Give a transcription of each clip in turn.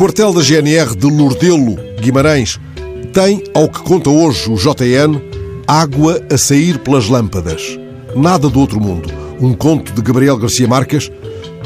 quartel da GNR de Lourdelo, Guimarães, tem, ao que conta hoje o JN, água a sair pelas lâmpadas. Nada do outro mundo. Um conto de Gabriel Garcia Marques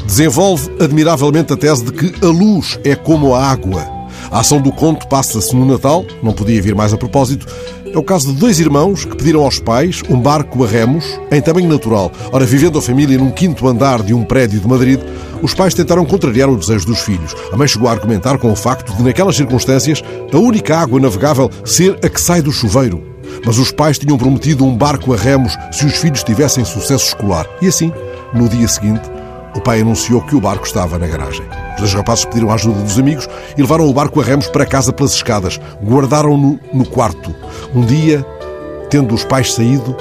desenvolve admiravelmente a tese de que a luz é como a água. A ação do conto passa-se no Natal, não podia vir mais a propósito. É o caso de dois irmãos que pediram aos pais um barco a remos em tamanho natural. Ora, vivendo a família num quinto andar de um prédio de Madrid, os pais tentaram contrariar o desejo dos filhos. A mãe chegou a argumentar com o facto de, naquelas circunstâncias, a única água navegável ser a que sai do chuveiro. Mas os pais tinham prometido um barco a remos se os filhos tivessem sucesso escolar. E assim, no dia seguinte, o pai anunciou que o barco estava na garagem. Os dois rapazes pediram a ajuda dos amigos e levaram o barco a remos para casa pelas escadas. Guardaram-no no quarto. Um dia, tendo os pais saído,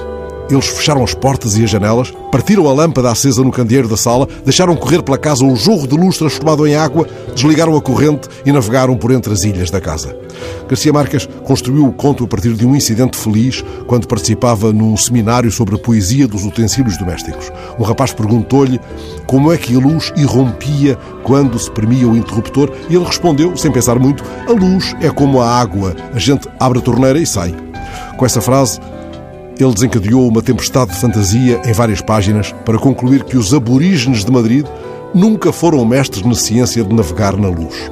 eles fecharam as portas e as janelas, partiram a lâmpada acesa no candeeiro da sala, deixaram correr pela casa um jorro de luz transformado em água, desligaram a corrente e navegaram por entre as ilhas da casa. Garcia Marques construiu o conto a partir de um incidente feliz quando participava num seminário sobre a poesia dos utensílios domésticos. Um rapaz perguntou-lhe como é que a luz irrompia quando se premia o interruptor e ele respondeu, sem pensar muito: A luz é como a água, a gente abre a torneira e sai. Com essa frase, ele desencadeou uma tempestade de fantasia em várias páginas para concluir que os aborígenes de Madrid nunca foram mestres na ciência de navegar na luz.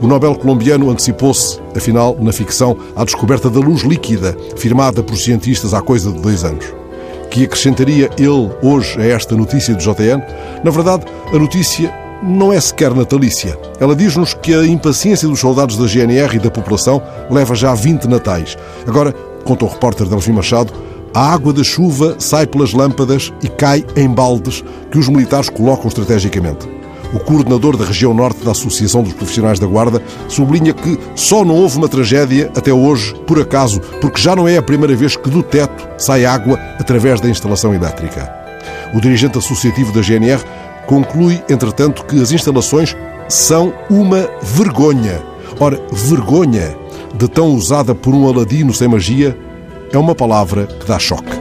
O Nobel colombiano antecipou-se, afinal, na ficção, à descoberta da luz líquida, firmada por cientistas há coisa de dois anos. Que acrescentaria ele hoje a esta notícia do JN? Na verdade, a notícia não é sequer natalícia. Ela diz-nos que a impaciência dos soldados da GNR e da população leva já 20 natais. Agora, conta o repórter Delfim Machado, a água da chuva sai pelas lâmpadas e cai em baldes que os militares colocam estrategicamente. O coordenador da região norte da Associação dos Profissionais da Guarda sublinha que só não houve uma tragédia até hoje, por acaso, porque já não é a primeira vez que do teto sai água através da instalação elétrica. O dirigente associativo da GNR conclui, entretanto, que as instalações são uma vergonha. Ora, vergonha de tão usada por um aladino sem magia é uma palavra que dá choque.